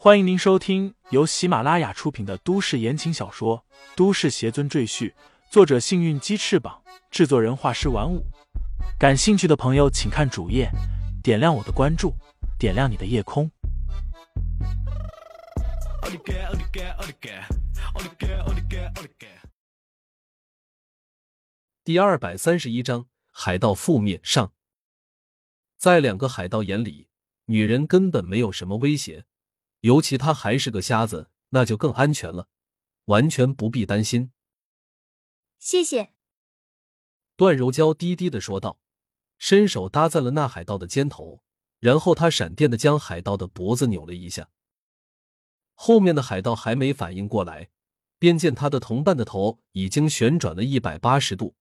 欢迎您收听由喜马拉雅出品的都市言情小说《都市邪尊赘婿》，作者：幸运鸡翅膀，制作人：画师玩五。感兴趣的朋友，请看主页，点亮我的关注，点亮你的夜空。第二百三十一章：海盗覆灭上。在两个海盗眼里，女人根本没有什么威胁。尤其他还是个瞎子，那就更安全了，完全不必担心。谢谢，段柔娇低低的说道，伸手搭在了那海盗的肩头，然后他闪电的将海盗的脖子扭了一下。后面的海盗还没反应过来，便见他的同伴的头已经旋转了一百八十度，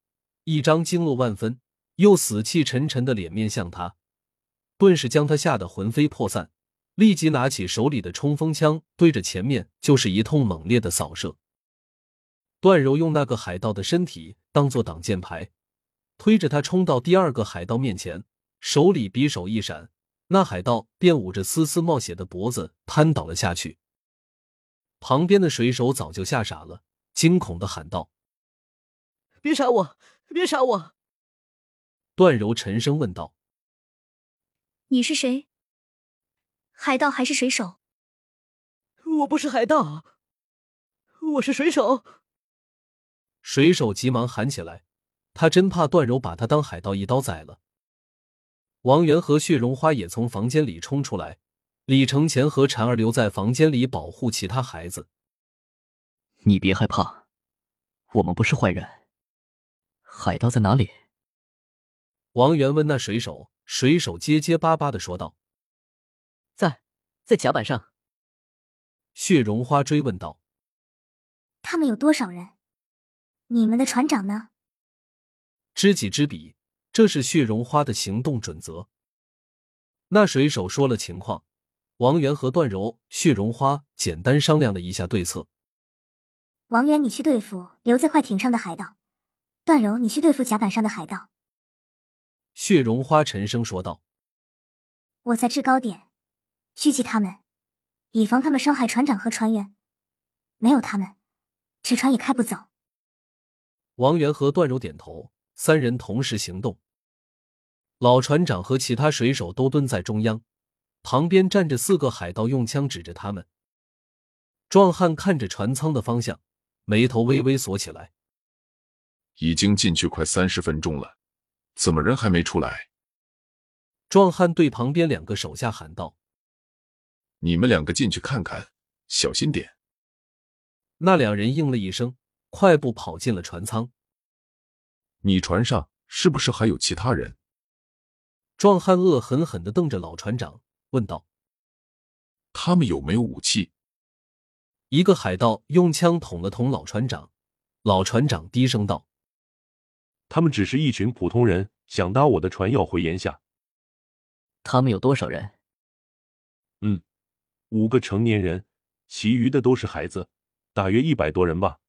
一张惊愕万分又死气沉沉的脸面向他，顿时将他吓得魂飞魄散。立即拿起手里的冲锋枪，对着前面就是一通猛烈的扫射。段柔用那个海盗的身体当做挡箭牌，推着他冲到第二个海盗面前，手里匕首一闪，那海盗便捂着丝丝冒血的脖子瘫倒了下去。旁边的水手早就吓傻了，惊恐的喊道：“别杀我！别杀我！”段柔沉声问道：“你是谁？”海盗还是水手？我不是海盗，我是水手。水手急忙喊起来，他真怕段柔把他当海盗一刀宰了。王源和血绒花也从房间里冲出来，李承前和婵儿留在房间里保护其他孩子。你别害怕，我们不是坏人。海盗在哪里？王源问那水手，水手结结巴巴的说道。在，甲板上。血绒花追问道：“他们有多少人？你们的船长呢？”知己知彼，这是血绒花的行动准则。那水手说了情况，王源和段柔、血绒花简单商量了一下对策。王源，你去对付留在快艇上的海盗；段柔，你去对付甲板上的海盗。血绒花沉声说道：“我在制高点。”狙击他们，以防他们伤害船长和船员。没有他们，纸船也开不走。王源和段柔点头，三人同时行动。老船长和其他水手都蹲在中央，旁边站着四个海盗，用枪指着他们。壮汉看着船舱的方向，眉头微微锁起来。已经进去快三十分钟了，怎么人还没出来？壮汉对旁边两个手下喊道。你们两个进去看看，小心点。那两人应了一声，快步跑进了船舱。你船上是不是还有其他人？壮汉恶狠狠的瞪着老船长，问道：“他们有没有武器？”一个海盗用枪捅了捅老船长，老船长低声道：“他们只是一群普通人，想搭我的船要回岩下。”他们有多少人？嗯。五个成年人，其余的都是孩子，大约一百多人吧。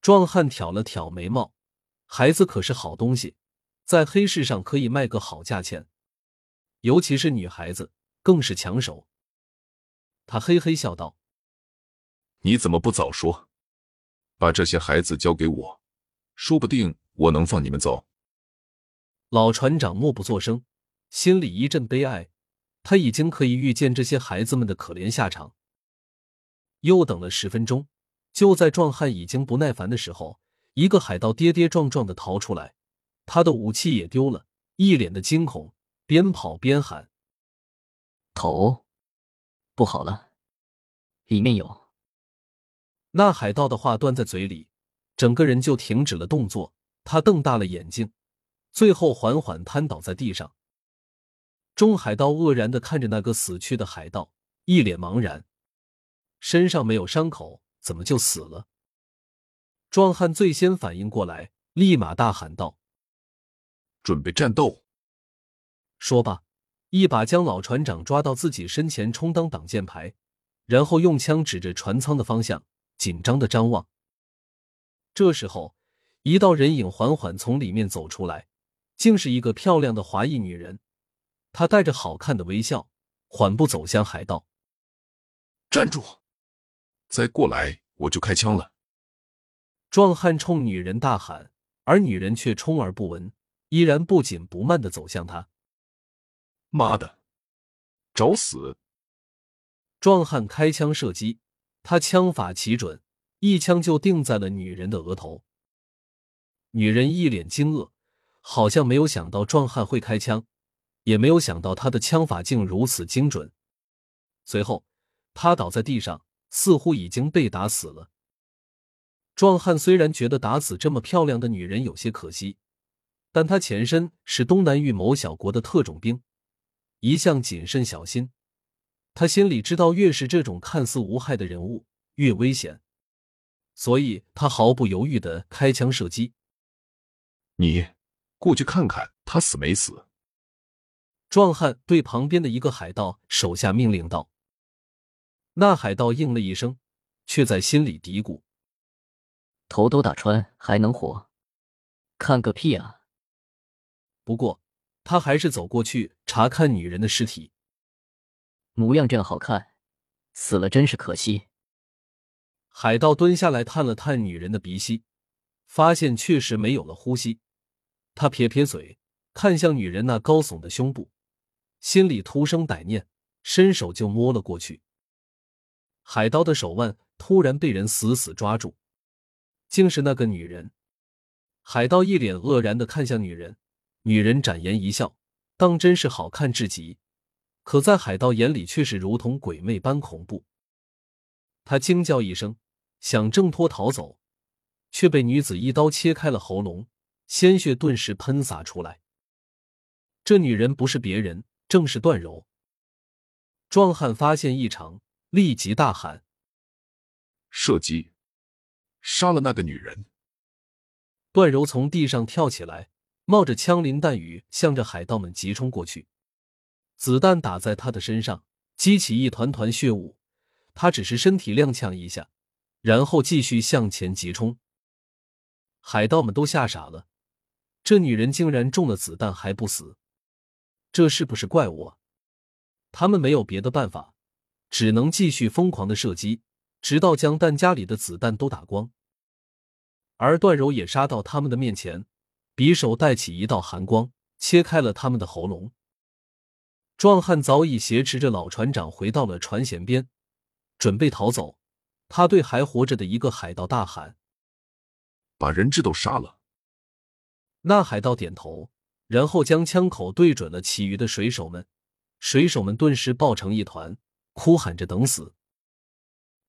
壮汉挑了挑眉毛，孩子可是好东西，在黑市上可以卖个好价钱，尤其是女孩子更是抢手。他嘿嘿笑道：“你怎么不早说？把这些孩子交给我，说不定我能放你们走。”老船长默不作声，心里一阵悲哀。他已经可以预见这些孩子们的可怜下场。又等了十分钟，就在壮汉已经不耐烦的时候，一个海盗跌跌撞撞的逃出来，他的武器也丢了，一脸的惊恐，边跑边喊：“头，不好了，里面有！”那海盗的话端在嘴里，整个人就停止了动作。他瞪大了眼睛，最后缓缓瘫倒在地上。众海盗愕然的看着那个死去的海盗，一脸茫然，身上没有伤口，怎么就死了？壮汉最先反应过来，立马大喊道：“准备战斗！”说罢，一把将老船长抓到自己身前，充当挡箭牌，然后用枪指着船舱的方向，紧张的张望。这时候，一道人影缓缓从里面走出来，竟是一个漂亮的华裔女人。他带着好看的微笑，缓步走向海盗。站住！再过来我就开枪了！壮汉冲女人大喊，而女人却充耳不闻，依然不紧不慢的走向他。妈的，找死！壮汉开枪射击，他枪法奇准，一枪就定在了女人的额头。女人一脸惊愕，好像没有想到壮汉会开枪，也没有想到他的枪法竟如此精准。随后，他倒在地上，似乎已经被打死了。壮汉虽然觉得打死这么漂亮的女人有些可惜，但他前身是东南域某小国的特种兵，一向谨慎小心。他心里知道，越是这种看似无害的人物，越危险，所以他毫不犹豫的开枪射击。你过去看看他死没死？壮汉对旁边的一个海盗手下命令道。那海盗应了一声，却在心里嘀咕：“头都打穿还能活？看个屁啊！”不过他还是走过去查看女人的尸体。模样这样好看，死了真是可惜。海盗蹲下来探了探女人的鼻息，发现确实没有了呼吸。他撇撇嘴，看向女人那高耸的胸部，心里徒生歹念，伸手就摸了过去。海盗的手腕突然被人死死抓住，竟是那个女人。海盗一脸愕然的看向女人，女人展颜一笑，当真是好看至极。可在海盗眼里，却是如同鬼魅般恐怖。他惊叫一声，想挣脱逃走，却被女子一刀切开了喉咙，鲜血顿时喷洒出来。这女人不是别人，正是段柔。壮汉发现异常，立即大喊：“射击，杀了那个女人！”段柔从地上跳起来，冒着枪林弹雨，向着海盗们急冲过去。子弹打在他的身上，激起一团团血雾。他只是身体踉跄一下，然后继续向前急冲。海盗们都吓傻了，这女人竟然中了子弹还不死，这是不是怪物？他们没有别的办法，只能继续疯狂的射击，直到将弹夹里的子弹都打光。而段柔也杀到他们的面前，匕首带起一道寒光，切开了他们的喉咙。壮汉早已挟持着老船长回到了船舷边，准备逃走。他对还活着的一个海盗大喊：“把人质都杀了！”那海盗点头，然后将枪口对准了其余的水手们。水手们顿时抱成一团，哭喊着等死。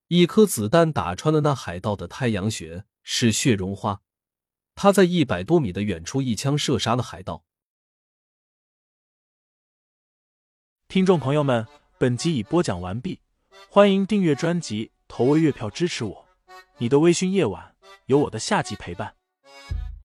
一颗子弹打穿了那海盗的太阳穴，是血绒花。他在一百多米的远处一枪射杀了海盗。听众朋友们，本集已播讲完毕，欢迎订阅专辑，投喂月票支持我。你的微醺夜晚，有我的下集陪伴。